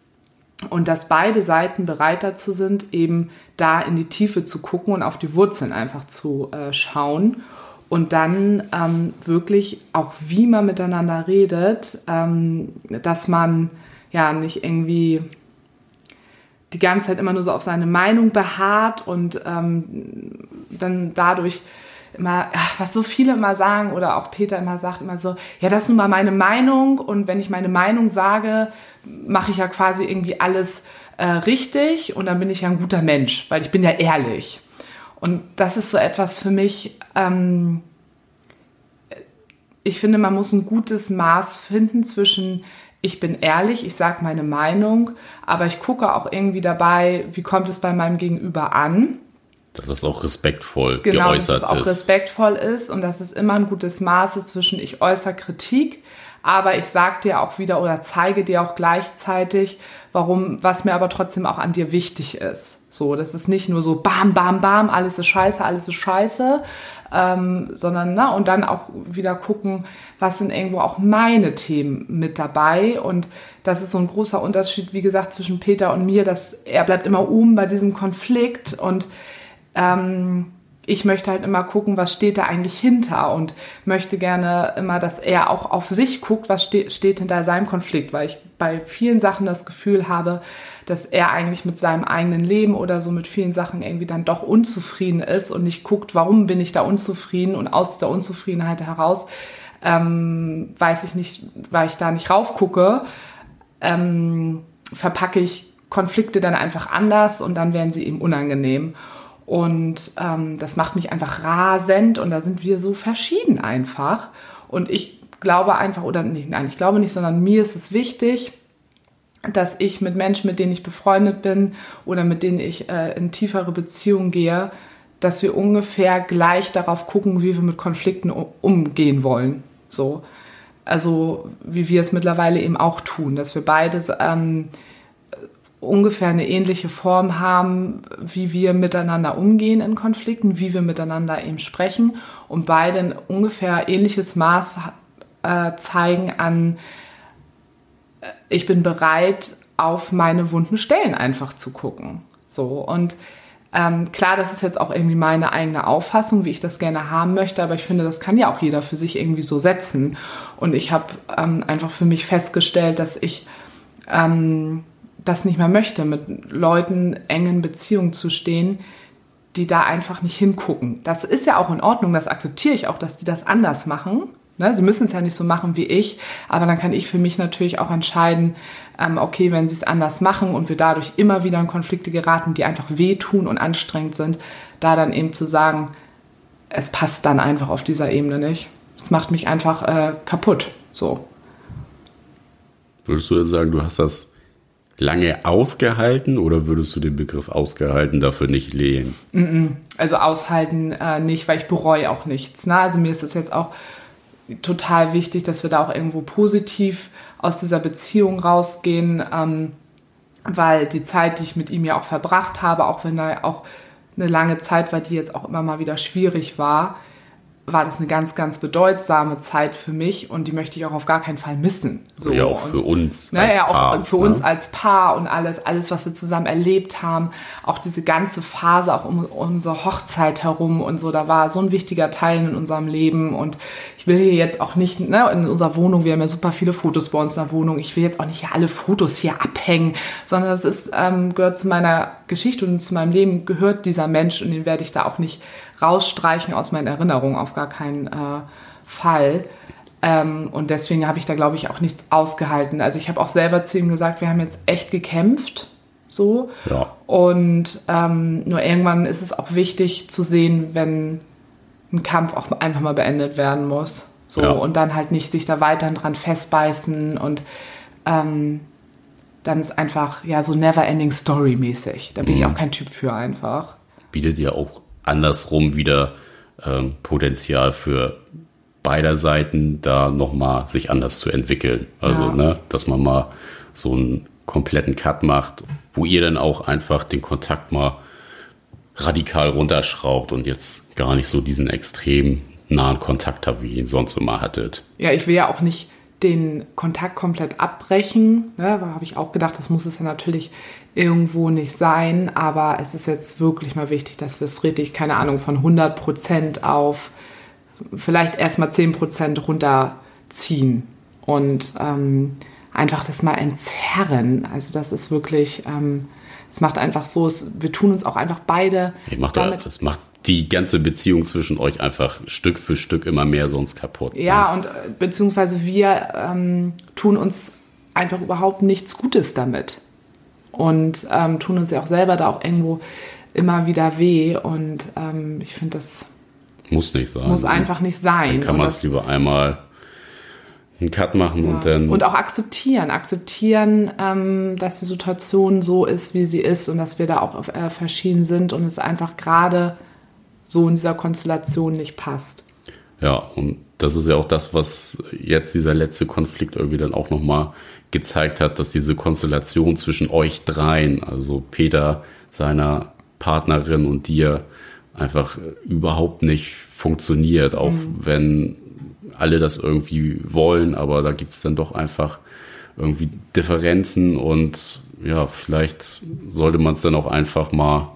Und dass beide Seiten bereit dazu sind, eben da in die Tiefe zu gucken und auf die Wurzeln einfach zu äh, schauen und dann ähm, wirklich auch, wie man miteinander redet, ähm, dass man ja nicht irgendwie die ganze Zeit immer nur so auf seine Meinung beharrt und ähm, dann dadurch immer, was so viele immer sagen oder auch Peter immer sagt, immer so, ja, das ist nun mal meine Meinung und wenn ich meine Meinung sage, mache ich ja quasi irgendwie alles äh, richtig und dann bin ich ja ein guter Mensch, weil ich bin ja ehrlich. Und das ist so etwas für mich, ähm, ich finde, man muss ein gutes Maß finden zwischen ich bin ehrlich, ich sage meine Meinung, aber ich gucke auch irgendwie dabei, wie kommt es bei meinem Gegenüber an. Dass das auch respektvoll genau, geäußert ist. Dass es auch ist. respektvoll ist und dass es immer ein gutes Maß ist zwischen ich äußere Kritik, aber ich sage dir auch wieder oder zeige dir auch gleichzeitig, warum, was mir aber trotzdem auch an dir wichtig ist. So, das ist nicht nur so bam, bam, bam, alles ist scheiße, alles ist scheiße, ähm, sondern, na, und dann auch wieder gucken, was sind irgendwo auch meine Themen mit dabei. Und das ist so ein großer Unterschied, wie gesagt, zwischen Peter und mir, dass er bleibt immer oben bei diesem Konflikt und ähm, ich möchte halt immer gucken, was steht da eigentlich hinter und möchte gerne immer, dass er auch auf sich guckt, was ste steht hinter seinem Konflikt, weil ich bei vielen Sachen das Gefühl habe, dass er eigentlich mit seinem eigenen Leben oder so mit vielen Sachen irgendwie dann doch unzufrieden ist und nicht guckt, warum bin ich da unzufrieden und aus der Unzufriedenheit heraus ähm, weiß ich nicht, weil ich da nicht raufgucke, ähm, verpacke ich Konflikte dann einfach anders und dann werden sie eben unangenehm. Und ähm, das macht mich einfach rasend und da sind wir so verschieden einfach. Und ich glaube einfach, oder nee, nein, ich glaube nicht, sondern mir ist es wichtig, dass ich mit Menschen, mit denen ich befreundet bin oder mit denen ich äh, in tiefere Beziehungen gehe, dass wir ungefähr gleich darauf gucken, wie wir mit Konflikten umgehen wollen. So. Also wie wir es mittlerweile eben auch tun, dass wir beides ähm, ungefähr eine ähnliche Form haben, wie wir miteinander umgehen in Konflikten, wie wir miteinander eben sprechen und beide ein ungefähr ähnliches Maß äh, zeigen an, äh, ich bin bereit, auf meine wunden Stellen einfach zu gucken. So und ähm, klar, das ist jetzt auch irgendwie meine eigene Auffassung, wie ich das gerne haben möchte, aber ich finde, das kann ja auch jeder für sich irgendwie so setzen. Und ich habe ähm, einfach für mich festgestellt, dass ich ähm, das nicht mehr möchte, mit Leuten engen Beziehungen zu stehen, die da einfach nicht hingucken. Das ist ja auch in Ordnung, das akzeptiere ich auch, dass die das anders machen. Ne? Sie müssen es ja nicht so machen wie ich, aber dann kann ich für mich natürlich auch entscheiden, ähm, okay, wenn sie es anders machen und wir dadurch immer wieder in Konflikte geraten, die einfach wehtun und anstrengend sind, da dann eben zu sagen, es passt dann einfach auf dieser Ebene nicht. Es macht mich einfach äh, kaputt. So. Würdest du jetzt sagen, du hast das lange ausgehalten oder würdest du den Begriff ausgehalten dafür nicht lehnen? Also aushalten äh, nicht, weil ich bereue auch nichts. Ne? Also mir ist das jetzt auch total wichtig, dass wir da auch irgendwo positiv aus dieser Beziehung rausgehen, ähm, weil die Zeit, die ich mit ihm ja auch verbracht habe, auch wenn da auch eine lange Zeit war, die jetzt auch immer mal wieder schwierig war, war das eine ganz, ganz bedeutsame Zeit für mich und die möchte ich auch auf gar keinen Fall missen. So. Ja, auch für uns. Ne, ja, Paar, auch für ne? uns als Paar und alles, alles, was wir zusammen erlebt haben. Auch diese ganze Phase, auch um unsere Hochzeit herum und so, da war so ein wichtiger Teil in unserem Leben und ich will hier jetzt auch nicht, ne, in unserer Wohnung, wir haben ja super viele Fotos bei uns in der Wohnung, ich will jetzt auch nicht hier alle Fotos hier abhängen, sondern das ist, ähm, gehört zu meiner Geschichte und zu meinem Leben, gehört dieser Mensch und den werde ich da auch nicht rausstreichen aus meinen Erinnerungen, auf gar keinen äh, Fall. Ähm, und deswegen habe ich da, glaube ich, auch nichts ausgehalten. Also ich habe auch selber zu ihm gesagt, wir haben jetzt echt gekämpft. So. Ja. Und ähm, nur irgendwann ist es auch wichtig zu sehen, wenn ein Kampf auch einfach mal beendet werden muss. So. Ja. Und dann halt nicht sich da weiterhin dran festbeißen und ähm, dann ist einfach ja so never-ending Story mäßig. Da bin ich auch kein Typ für einfach. bietet ja auch andersrum wieder ähm, Potenzial für beider Seiten, da nochmal sich anders zu entwickeln. Also, Ja. ne, dass man mal so einen kompletten Cut macht, wo ihr dann auch einfach den Kontakt mal radikal runterschraubt und jetzt gar nicht so diesen extrem nahen Kontakt habt, wie ihr ihn sonst immer hattet. Ja, ich will ja auch nicht den Kontakt komplett abbrechen. Ne? Da habe ich auch gedacht, das muss es ja natürlich irgendwo nicht sein. Aber es ist jetzt wirklich mal wichtig, dass wir es richtig, keine Ahnung, von 100 Prozent auf vielleicht erstmal 10 Prozent runterziehen. Und ähm, einfach das mal entzerren. Also das ist wirklich, ähm, es macht einfach so, es, wir tun uns auch einfach beide Ihr macht da, das macht die ganze Beziehung zwischen euch einfach Stück für Stück immer mehr sonst kaputt. Ja, und äh, beziehungsweise wir ähm, tun uns einfach überhaupt nichts Gutes damit. Und ähm, tun uns ja auch selber da auch irgendwo immer wieder weh. Und ähm, ich finde, das Muss nicht sein. muss einfach nicht sein. Dann kann man es lieber einmal einen Cut machen und dann. und auch akzeptieren. Akzeptieren, ähm, dass die Situation so ist, wie sie ist und dass wir da auch auf, äh, verschieden sind und es einfach gerade so in dieser Konstellation nicht passt. ja, und das ist ja auch das, was jetzt dieser letzte Konflikt irgendwie dann auch nochmal gezeigt hat, dass diese Konstellation zwischen euch dreien, also Peter, seiner Partnerin und dir, einfach überhaupt nicht funktioniert, auch wenn alle das irgendwie wollen, aber da gibt es dann doch einfach irgendwie Differenzen und ja, vielleicht sollte man es dann auch einfach mal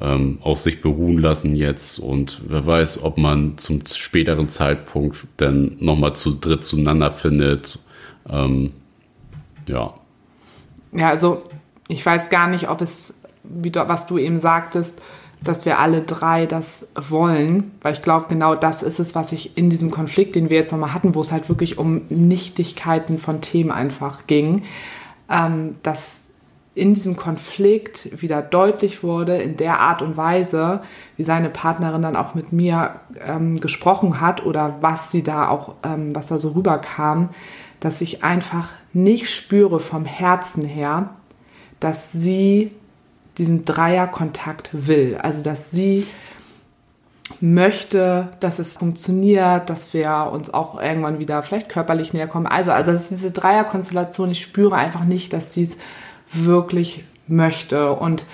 ähm, auf sich beruhen lassen jetzt und wer weiß, ob man zum späteren Zeitpunkt dann nochmal zu dritt zueinander findet. Ähm, ja, Ja, also ich weiß gar nicht, ob es, was du eben sagtest, dass wir alle drei das wollen, weil ich glaube, genau das ist es, was ich in diesem Konflikt, den wir jetzt nochmal hatten, wo es halt wirklich um Nichtigkeiten von Themen einfach ging, ähm, dass in diesem Konflikt wieder deutlich wurde, in der Art und Weise, wie seine Partnerin dann auch mit mir ähm, gesprochen hat oder was sie da auch, ähm, was da so rüberkam, dass ich einfach nicht spüre vom Herzen her, dass sie diesen Dreierkontakt will. Also dass sie möchte, dass es funktioniert, dass wir uns auch irgendwann wieder vielleicht körperlich näher kommen. Also, also dass diese Dreierkonstellation, ich spüre einfach nicht, dass sie es wirklich möchte. Und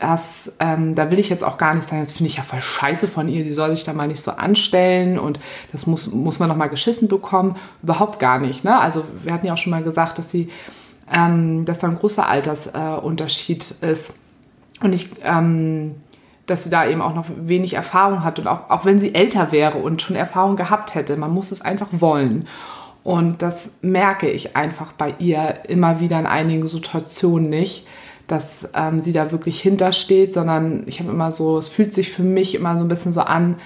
das, ähm, da will ich jetzt auch gar nicht sagen, das finde ich ja voll scheiße von ihr, die soll sich da mal nicht so anstellen und das muss, muss man noch mal geschissen bekommen. Überhaupt gar nicht. Ne? Also wir hatten ja auch schon mal gesagt, dass sie, ähm, dass da ein großer Altersunterschied ist. Und ich, ähm, dass sie da eben auch noch wenig Erfahrung hat und auch, auch wenn sie älter wäre und schon Erfahrung gehabt hätte, man muss es einfach wollen. Und das merke ich einfach bei ihr immer wieder in einigen Situationen nicht, dass ähm, sie da wirklich hintersteht, sondern ich habe immer so, es fühlt sich für mich immer so ein bisschen so an,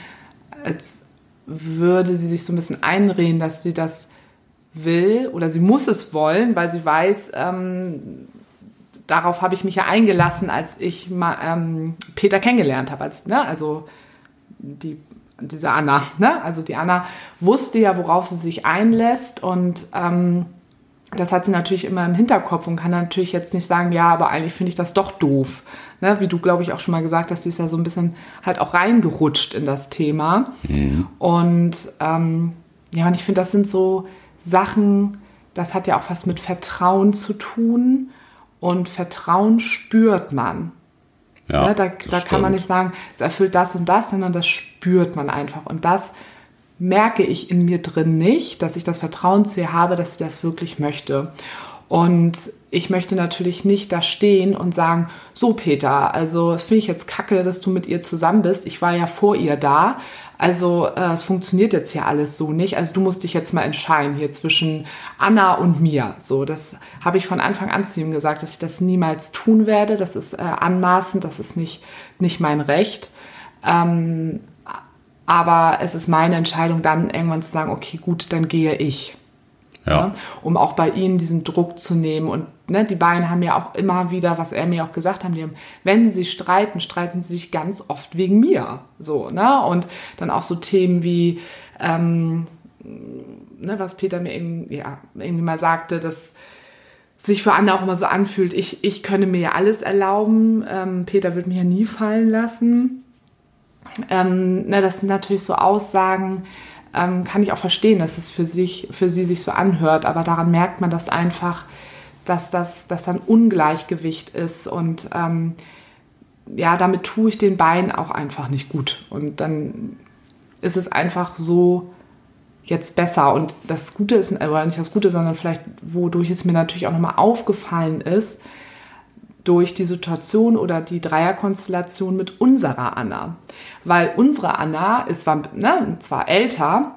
als würde sie sich so ein bisschen einreden, dass sie das will oder sie muss es wollen, weil sie weiß, ähm, darauf habe ich mich ja eingelassen, als ich mal ähm, Peter kennengelernt habe. Als, ne? Also die, diese Anna. Ne? Also die Anna wusste ja, worauf sie sich einlässt und ähm, das hat sie natürlich immer im Hinterkopf und kann natürlich jetzt nicht sagen, ja, aber eigentlich finde ich das doch doof. Ne? Wie du, glaube ich, auch schon mal gesagt hast, sie ist ja so ein bisschen halt auch reingerutscht in das Thema. Und ähm, ja, und ich finde, das sind so Sachen, das hat ja auch was mit Vertrauen zu tun. Und Vertrauen spürt man. Ja. ne? Da, da kann man nicht sagen, es erfüllt das und das, sondern das spürt man einfach. Und das merke ich in mir drin nicht, dass ich das Vertrauen zu ihr habe, dass sie das wirklich möchte. Und ich möchte natürlich nicht da stehen und sagen, so Peter, also das finde ich jetzt kacke, dass du mit ihr zusammen bist. Ich war ja vor ihr da. Also äh, es funktioniert jetzt ja alles so nicht. Also du musst dich jetzt mal entscheiden hier zwischen Anna und mir. So, das habe ich von Anfang an zu ihm gesagt, dass ich das niemals tun werde. Das ist äh, anmaßend, das ist nicht, nicht mein Recht. Ähm, aber es ist meine Entscheidung, dann irgendwann zu sagen, okay, gut, dann gehe ich. Ja. Ne? Um auch bei ihnen diesen Druck zu nehmen. Und ne, die beiden haben ja auch immer wieder, was er mir auch gesagt hat, haben, wenn sie streiten, streiten sie sich ganz oft wegen mir. So, ne? Und dann auch so Themen wie, ähm, ne, was Peter mir irgendwie, ja, irgendwie mal sagte, dass sich für Anna auch immer so anfühlt, ich, ich könne mir ja alles erlauben, ähm, Peter wird mich ja nie fallen lassen. Ähm, ne, das sind natürlich so Aussagen, ähm, kann ich auch verstehen, dass es für, sich, für sie sich so anhört, aber daran merkt man das einfach, dass das dass ein Ungleichgewicht ist und ähm, ja, damit tue ich den Beinen auch einfach nicht gut. Und dann ist es einfach so jetzt besser. Und das Gute ist, oder nicht das Gute, sondern vielleicht, wodurch es mir natürlich auch nochmal aufgefallen ist, durch die Situation oder die Dreierkonstellation mit unserer Anna. Weil unsere Anna ist zwar, ne, zwar älter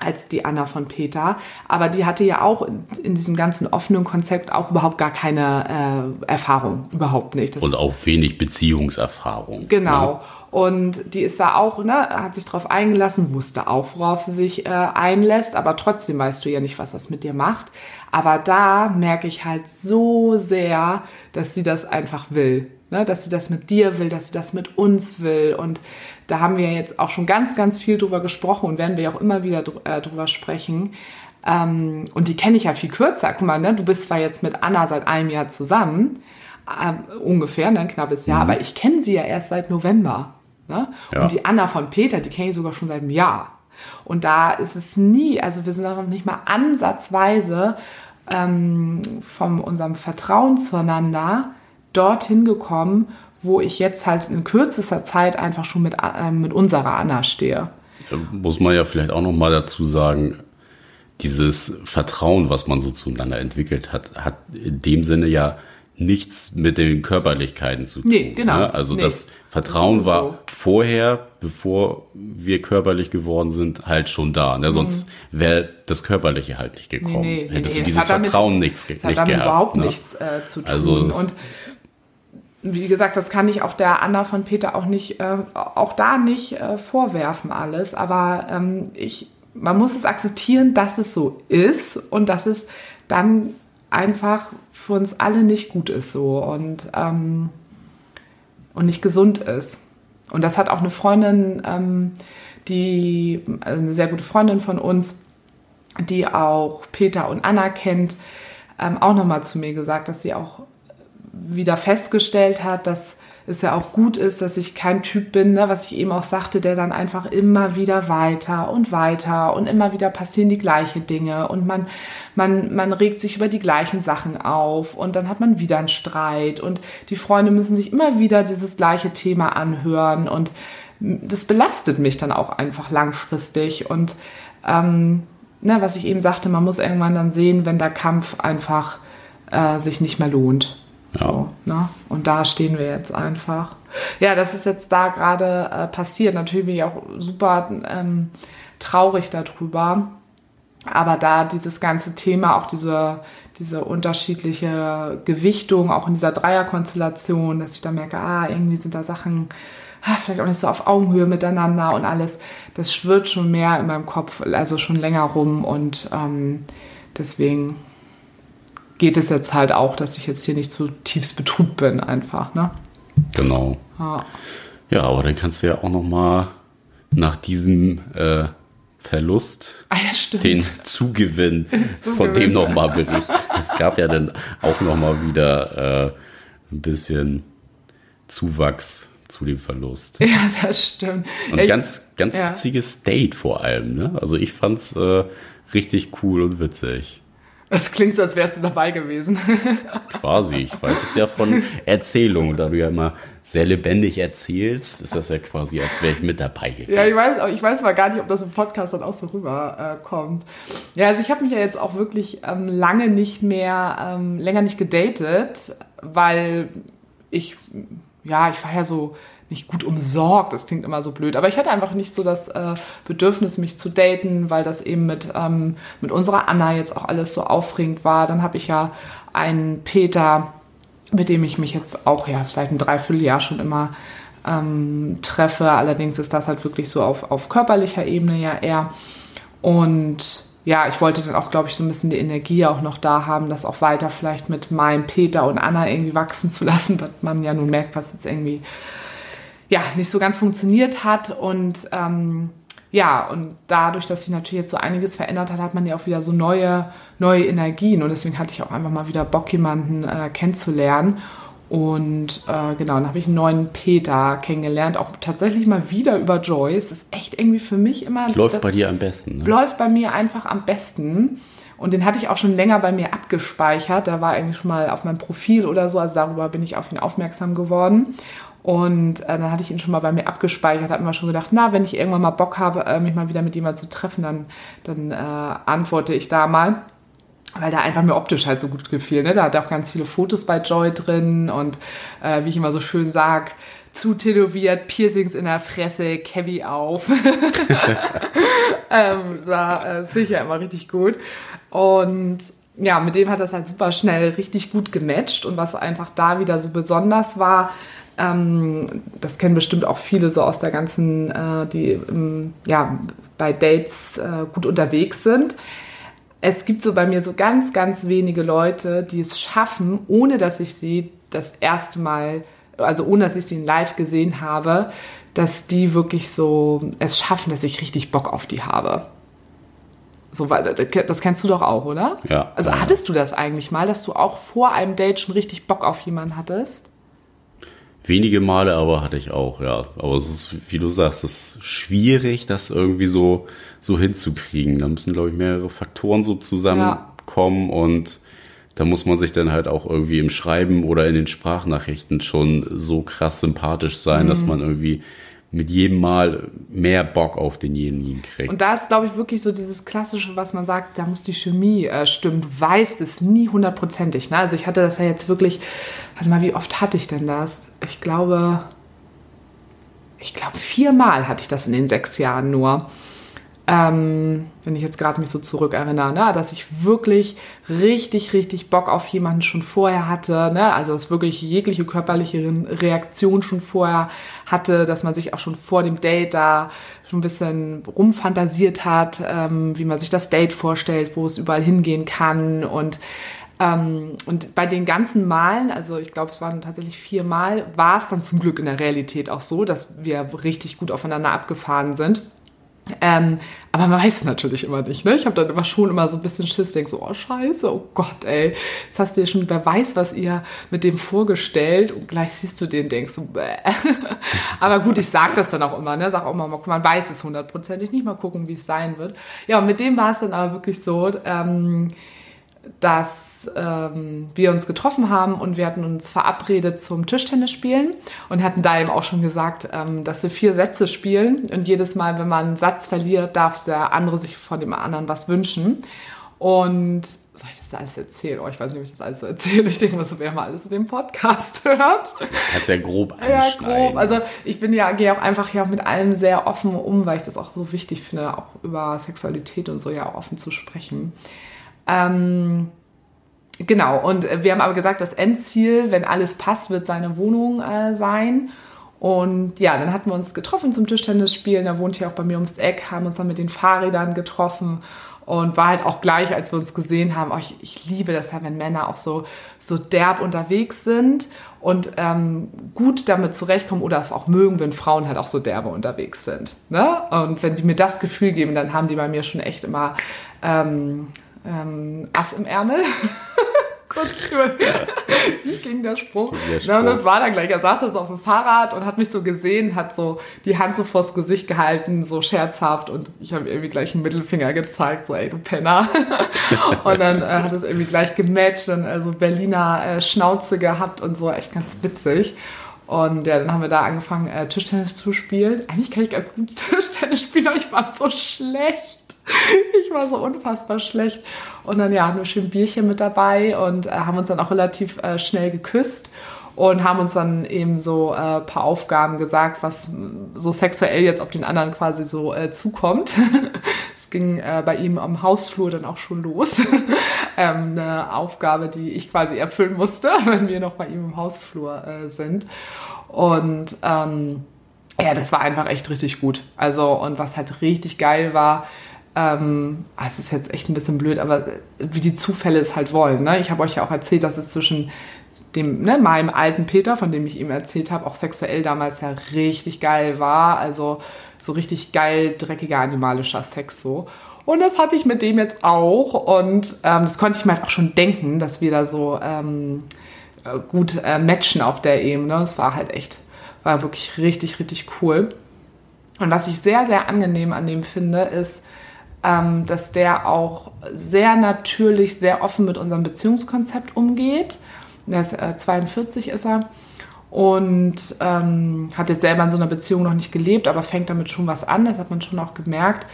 als die Anna von Peter, aber die hatte ja auch in, in diesem ganzen offenen Konzept auch überhaupt gar keine äh, Erfahrung, überhaupt nicht. Das Und auch wenig Beziehungserfahrung. Genau. Ne? Und die ist da auch, ne, hat sich darauf eingelassen, wusste auch, worauf sie sich äh, einlässt, aber trotzdem weißt du ja nicht, was das mit dir macht. Aber da merke ich halt so sehr, dass sie das einfach will. Ne? Dass sie das mit dir will, dass sie das mit uns will. Und da haben wir jetzt auch schon ganz, ganz viel drüber gesprochen und werden wir auch immer wieder dr äh, drüber sprechen. Ähm, und die kenne ich ja viel kürzer. Guck mal, ne? du bist zwar jetzt mit Anna seit einem Jahr zusammen, äh, ungefähr, ne? ein knappes Jahr, mhm. aber ich kenne sie ja erst seit November. Ne? Ja. Und die Anna von Peter, die kenne ich sogar schon seit einem Jahr. Und da ist es nie, also wir sind auch noch nicht mal ansatzweise ähm, von unserem Vertrauen zueinander dorthin gekommen, wo ich jetzt halt in kürzester Zeit einfach schon mit, äh, mit unserer Anna stehe. Da muss man ja vielleicht auch noch mal dazu sagen, dieses Vertrauen, was man so zueinander entwickelt hat, hat in dem Sinne ja nichts mit den Körperlichkeiten zu tun. Nee, genau. Ne? Also nee. das Vertrauen das war so. vorher, bevor wir körperlich geworden sind, halt schon da. Ne? Sonst mhm. wäre das Körperliche halt nicht gekommen. Nee, nee, Hättest du dieses Vertrauen damit, nichts das nicht hat damit gehabt. überhaupt ne? nichts äh, zu tun. Also Und wie gesagt, das kann ich auch der Anna von Peter auch nicht, äh, auch da nicht äh, vorwerfen alles. Aber ähm, ich, man muss es akzeptieren, dass es so ist und dass es dann einfach für uns alle nicht gut ist so und, ähm, und nicht gesund ist. Und das hat auch eine Freundin, ähm, die, also eine sehr gute Freundin von uns, die auch Peter und Anna kennt, ähm, auch nochmal zu mir gesagt, dass sie auch wieder festgestellt hat, dass es ja auch gut ist, dass ich kein Typ bin, ne, was ich eben auch sagte, der dann einfach immer wieder weiter und weiter und immer wieder passieren die gleichen Dinge und man, man, man regt sich über die gleichen Sachen auf und dann hat man wieder einen Streit und die Freunde müssen sich immer wieder dieses gleiche Thema anhören und das belastet mich dann auch einfach langfristig und ähm, ne, was ich eben sagte, man muss irgendwann dann sehen, wenn der Kampf einfach äh, sich nicht mehr lohnt. Ja. So, ne? Und da stehen wir jetzt einfach. Ja, das ist jetzt da gerade äh, passiert. Natürlich bin ich auch super ähm, traurig darüber. Aber da dieses ganze Thema, auch diese, diese unterschiedliche Gewichtung, auch in dieser Dreierkonstellation, dass ich da merke, ah, irgendwie sind da Sachen ah, vielleicht auch nicht so auf Augenhöhe miteinander und alles, das schwirrt schon mehr in meinem Kopf, also schon länger rum und ähm, deswegen geht es jetzt halt auch, dass ich jetzt hier nicht so tiefst betrübt bin einfach, ne? Genau. Ja, ja aber dann kannst du ja auch noch mal nach diesem äh, Verlust ah, ja, den Zugewinn, *laughs* Zugewinn von dem noch mal berichten. es gab ja dann auch noch mal wieder äh, ein bisschen Zuwachs zu dem Verlust. Ja, das stimmt. Und ja, ganz, ganz ja. witziges Date vor allem. Ne? Also ich fand's äh, richtig cool und witzig. Das klingt so, als wärst du dabei gewesen. *laughs* Quasi. Ich weiß es ja von Erzählungen. Da du ja immer sehr lebendig erzählst, ist das ja quasi, als wäre ich mit dabei gewesen. Ja, ich weiß, ich weiß mal gar nicht, ob das im Podcast dann auch so rüberkommt. Äh, ja, also ich habe mich ja jetzt auch wirklich ähm, lange nicht mehr, ähm, länger nicht gedatet, weil ich, ja, ich war ja so nicht gut umsorgt, das klingt immer so blöd, aber ich hatte einfach nicht so das äh, Bedürfnis, mich zu daten, weil das eben mit, ähm, mit unserer Anna jetzt auch alles so aufregend war. Dann habe ich ja einen Peter, mit dem ich mich jetzt auch ja seit einem Dreivierteljahr schon immer ähm, treffe. Allerdings ist das halt wirklich so auf, auf körperlicher Ebene ja eher. Und ja, ich wollte dann auch, glaube ich, so ein bisschen die Energie auch noch da haben, das auch weiter vielleicht mit meinem Peter und Anna irgendwie wachsen zu lassen, *laughs* was man ja nun merkt, was jetzt irgendwie ja nicht so ganz funktioniert hat. Und ähm, ja, und dadurch, dass sich natürlich jetzt so einiges verändert hat, hat man ja auch wieder so neue, neue Energien. Und deswegen hatte ich auch einfach mal wieder Bock, jemanden äh, kennenzulernen. Und äh, genau, dann habe ich einen neuen Peter kennengelernt, auch tatsächlich mal wieder über Joyce. Das ist echt irgendwie für mich immer. Läuft bei dir am besten. Ne? Läuft bei mir einfach am besten. Und den hatte ich auch schon länger bei mir abgespeichert. Der war eigentlich schon mal auf meinem Profil oder so. Also darüber bin ich auf ihn aufmerksam geworden. Und äh, dann hatte ich ihn schon mal bei mir abgespeichert, habe mir schon gedacht, na, wenn ich irgendwann mal Bock habe, äh, mich mal wieder mit jemandem zu treffen, dann, dann äh, antworte ich da mal weil der einfach mir optisch halt so gut gefiel. Ne? Da hat er auch ganz viele Fotos bei Joy drin und äh, wie ich immer so schön sag, zu tätowiert, Piercings in der Fresse, Kevy auf. *laughs* ähm, sah, äh, das finde ich ja immer richtig gut. Und ja, mit dem hat das halt super schnell richtig gut gematcht und was einfach da wieder so besonders war, ähm, das kennen bestimmt auch viele so aus der ganzen, äh, die ähm, ja bei Dates äh, gut unterwegs sind es gibt so bei mir so ganz, ganz wenige Leute, die es schaffen, ohne dass ich sie das erste Mal, also ohne dass ich sie in live gesehen habe, dass die wirklich so es schaffen, dass ich richtig Bock auf die habe. So, das kennst du doch auch, oder? Ja. Also ja. hattest du das eigentlich mal, dass du auch vor einem Date schon richtig Bock auf jemanden hattest? Wenige Male aber hatte ich auch, ja. Aber es ist, wie du sagst, es ist schwierig, das irgendwie so, so hinzukriegen. Da müssen, glaube ich, mehrere Faktoren so zusammenkommen ja. und da muss man sich dann halt auch irgendwie im Schreiben oder in den Sprachnachrichten schon so krass sympathisch sein, mhm. dass man irgendwie mit jedem Mal mehr Bock auf denjenigen kriegt. Und da ist, glaube ich, wirklich so dieses Klassische, was man sagt, da muss die Chemie äh, stimmen. Du weißt es nie hundertprozentig. Ne? Also ich hatte das ja jetzt wirklich, warte mal, wie oft hatte ich denn das? Ich glaube, ich glaube, viermal hatte ich das in den sechs Jahren nur ähm, wenn ich jetzt gerade mich so zurückerinnere, ne, dass ich wirklich richtig, richtig Bock auf jemanden schon vorher hatte, ne, also dass wirklich jegliche körperliche Reaktion schon vorher hatte, dass man sich auch schon vor dem Date da schon ein bisschen rumfantasiert hat, ähm, wie man sich das Date vorstellt, wo es überall hingehen kann und ähm, und bei den ganzen Malen, also ich glaube, es waren tatsächlich vier Mal, war es dann zum Glück in der Realität auch so, dass wir richtig gut aufeinander abgefahren sind. Ähm, aber man weiß es natürlich immer nicht, ne? Ich habe dann immer schon immer so ein bisschen Schiss, denk so, oh scheiße, oh Gott, ey, jetzt hast du dir schon, wer weiß, was ihr mit dem vorgestellt und gleich siehst du den, denkst so, bäh. *laughs* aber gut, ich sag das dann auch immer, ne? Sag auch immer, man weiß es hundertprozentig nicht, mal gucken, wie es sein wird. Ja, und mit dem war es dann aber wirklich so, ähm, dass ähm, wir uns getroffen haben und wir hatten uns verabredet zum Tischtennis spielen und hatten da eben auch schon gesagt, ähm, dass wir vier Sätze spielen und jedes Mal, wenn man einen Satz verliert, darf der andere sich von dem anderen was wünschen. Und soll ich das alles erzählen? Oh, ich weiß nicht, ob ich das alles so erzähle. Ich denke mal so, wer mal alles so den Podcast *laughs* hört. Kannst ja grob Ja, grob. Also ich bin ja, gehe auch einfach ja mit allem sehr offen um, weil ich das auch so wichtig finde, auch über Sexualität und so ja auch offen zu sprechen. Ähm, Genau, und wir haben aber gesagt, das Endziel, wenn alles passt, wird seine Wohnung äh, sein. Und ja, dann hatten wir uns getroffen zum Tischtennis spielen. Da wohnt ja auch bei mir ums Eck, haben uns dann mit den Fahrrädern getroffen und war halt auch gleich, als wir uns gesehen haben, oh, ich, ich, liebe das ja, wenn Männer auch so, so derb unterwegs sind und ähm, gut damit zurechtkommen oder es auch mögen, wenn Frauen halt auch so derbe unterwegs sind. Ne? Und wenn die mir das Gefühl geben, dann haben die bei mir schon echt immer ähm, ähm, Ass im Ärmel. *laughs* Kurz Wie ging der Spruch? Der Spruch. Ja, und das war dann gleich. Er saß da so auf dem Fahrrad und hat mich so gesehen, hat so die Hand so vors Gesicht gehalten, so scherzhaft. Und ich habe irgendwie gleich einen Mittelfinger gezeigt, so ey, du Penner. *laughs* und dann äh, hat es irgendwie gleich gematcht und also Berliner äh, Schnauze gehabt und so, echt ganz witzig. Und ja, dann haben wir da angefangen, äh, Tischtennis zu spielen. Eigentlich kann ich ganz gut *laughs* Tischtennis spielen, aber ich war so schlecht. *laughs* Ich war so unfassbar schlecht. Und dann ja, hatten wir schön Bierchen mit dabei und äh, haben uns dann auch relativ äh, schnell geküsst und haben uns dann eben so ein äh, paar Aufgaben gesagt, was so sexuell jetzt auf den anderen quasi so äh, zukommt. *laughs* es ging äh, bei ihm am Hausflur dann auch schon los. *laughs* ähm, eine Aufgabe, die ich quasi erfüllen musste, wenn wir noch bei ihm im Hausflur äh, sind. Und ähm, ja, das war einfach echt richtig gut. Also, und was halt richtig geil war, ähm, ah, es ist jetzt echt ein bisschen blöd, aber wie die Zufälle es halt wollen. Ne? Ich habe euch ja auch erzählt, dass es zwischen dem, ne, meinem alten Peter, von dem ich ihm erzählt habe, auch sexuell damals ja richtig geil war. Also so richtig geil, dreckiger, animalischer Sex so. Und das hatte ich mit dem jetzt auch. Und ähm, das konnte ich mir halt auch schon denken, dass wir da so ähm, äh, gut äh, matchen auf der Ebene. Es war halt echt, war wirklich richtig, richtig cool. Und was ich sehr, sehr angenehm an dem finde, ist, ähm, dass der auch sehr natürlich, sehr offen mit unserem Beziehungskonzept umgeht. Der ist äh, 42 ist er und ähm, hat jetzt selber in so einer Beziehung noch nicht gelebt, aber fängt damit schon was an. Das hat man schon auch gemerkt.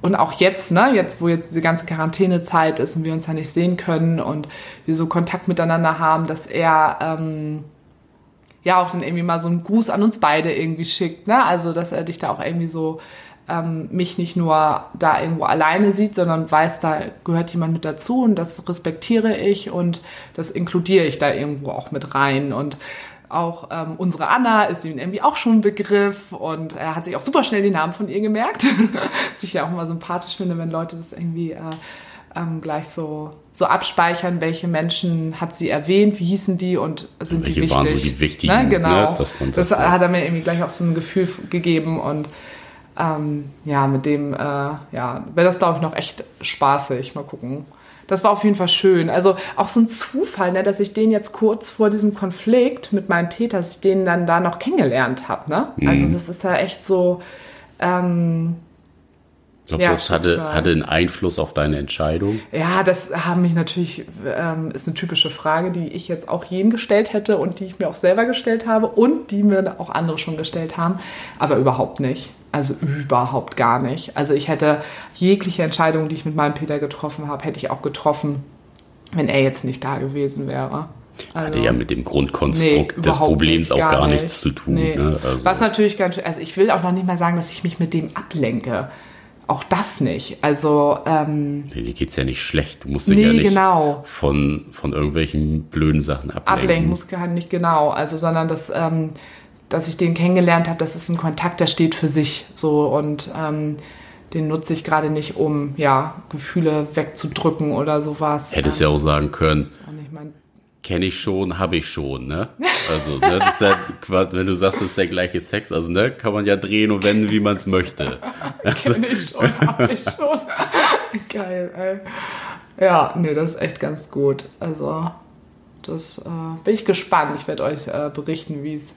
Und auch jetzt, ne, jetzt, wo jetzt diese ganze Quarantänezeit ist und wir uns ja nicht sehen können und wir so Kontakt miteinander haben, dass er ähm, ja auch dann irgendwie mal so einen Gruß an uns beide irgendwie schickt, ne? Also, dass er dich da auch irgendwie so ähm, mich nicht nur da irgendwo alleine sieht, sondern weiß, da gehört jemand mit dazu und das respektiere ich und das inkludiere ich da irgendwo auch mit rein. Und auch ähm, unsere Anna ist ihm irgendwie auch schon ein Begriff und er hat sich auch super schnell den Namen von ihr gemerkt. *laughs* Was ich ja auch immer sympathisch finde, wenn Leute das irgendwie äh, ähm, gleich so, so abspeichern, welche Menschen hat sie erwähnt, wie hießen die und sind welche die wichtig. waren so die wichtigen, ne? Genau. Ne? das, das hat er mir irgendwie gleich auch so ein Gefühl gegeben und ähm, ja, mit dem, äh, ja, wäre das, glaube ich, noch echt spaßig. Mal gucken. Das war auf jeden Fall schön. Also auch so ein Zufall, ne, dass ich den jetzt kurz vor diesem Konflikt mit meinem Peter, dass ich den dann da noch kennengelernt habe. Ne? Mhm. Also das ist ja echt so. Ähm, ich glaube, ja, das hatte, hatte einen Einfluss auf deine Entscheidung. Ja, das haben mich natürlich, ähm, ist eine typische Frage, die ich jetzt auch jeden gestellt hätte und die ich mir auch selber gestellt habe und die mir auch andere schon gestellt haben, aber überhaupt nicht. Also überhaupt gar nicht. Also ich hätte jegliche Entscheidung, die ich mit meinem Peter getroffen habe, hätte ich auch getroffen, wenn er jetzt nicht da gewesen wäre. Also, Hatte ja mit dem Grundkonstrukt nee, des Problems nicht, auch gar, nicht. nichts zu tun. Nee. Ne? Also. Was natürlich ganz schön, also ich will auch noch nicht mal sagen, dass ich mich mit dem ablenke. Auch das nicht. Also. Ähm, nee, dir geht's ja nicht schlecht. Du musst dich nee, ja nicht genau. von, von irgendwelchen blöden Sachen ablenken. Ablenken muss gar nicht genau. Also, sondern das. Ähm, dass ich den kennengelernt habe, das ist ein Kontakt, der steht für sich so und ähm, den nutze ich gerade nicht, um ja Gefühle wegzudrücken oder sowas. Hättest ähm, ja auch sagen können. Kenne ich schon, habe ich schon, ne? Also, ne, das ist ja, wenn du sagst, das ist der gleiche Sex, also, ne, kann man ja drehen und wenden, wie man es möchte. *laughs* Kenne ich schon, habe ich schon. Geil, ey. Ja, nee, das ist echt ganz gut. Also, das äh, bin ich gespannt. Ich werde euch äh, berichten, wie es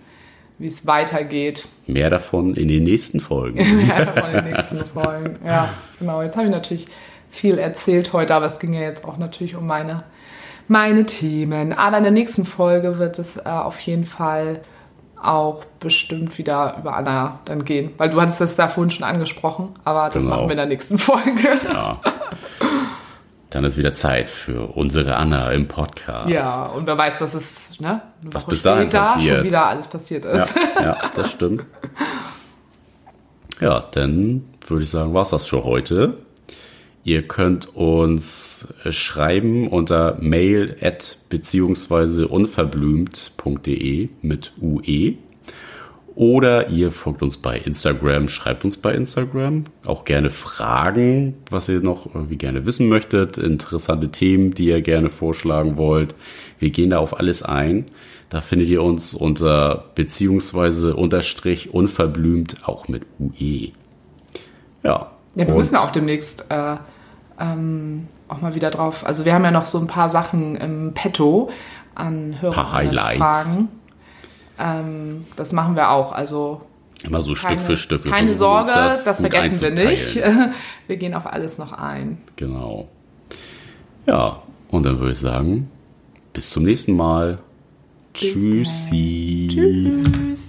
wie es weitergeht. Mehr davon in den nächsten Folgen. *laughs* Mehr davon in den nächsten Folgen. Ja, genau. Jetzt habe ich natürlich viel erzählt heute, aber es ging ja jetzt auch natürlich um meine, meine Themen. Aber in der nächsten Folge wird es äh, auf jeden Fall auch bestimmt wieder über Anna dann gehen. Weil du hattest das da vorhin schon angesprochen, aber das genau. machen wir in der nächsten Folge. Ja. *laughs* Dann ist wieder Zeit für unsere Anna im Podcast. Ja, und wer weiß, was ist, ne? was bis dahin passiert. schon wieder alles passiert ist. Ja, ja das stimmt. Ja, dann würde ich sagen, war es das für heute. Ihr könnt uns schreiben unter mail at beziehungsweise unverblümt.de mit UE. Oder ihr folgt uns bei Instagram, schreibt uns bei Instagram. Auch gerne Fragen, was ihr noch irgendwie gerne wissen möchtet, interessante Themen, die ihr gerne vorschlagen wollt. Wir gehen da auf alles ein. Da findet ihr uns unter beziehungsweise unterstrich unverblümt auch mit UE. Ja. Ja, wir müssen auch demnächst äh, ähm, auch mal wieder drauf. Also wir haben ja noch so ein paar Sachen im Petto an Hörerfragen. Ähm, das machen wir auch. Also Immer so keine, Stück für Stück. Wir keine Sorge, das, das vergessen wir nicht. *laughs* Wir gehen auf alles noch ein. Genau. Ja, und dann würde ich sagen, bis zum nächsten Mal. Bis Tschüssi. Tschüss.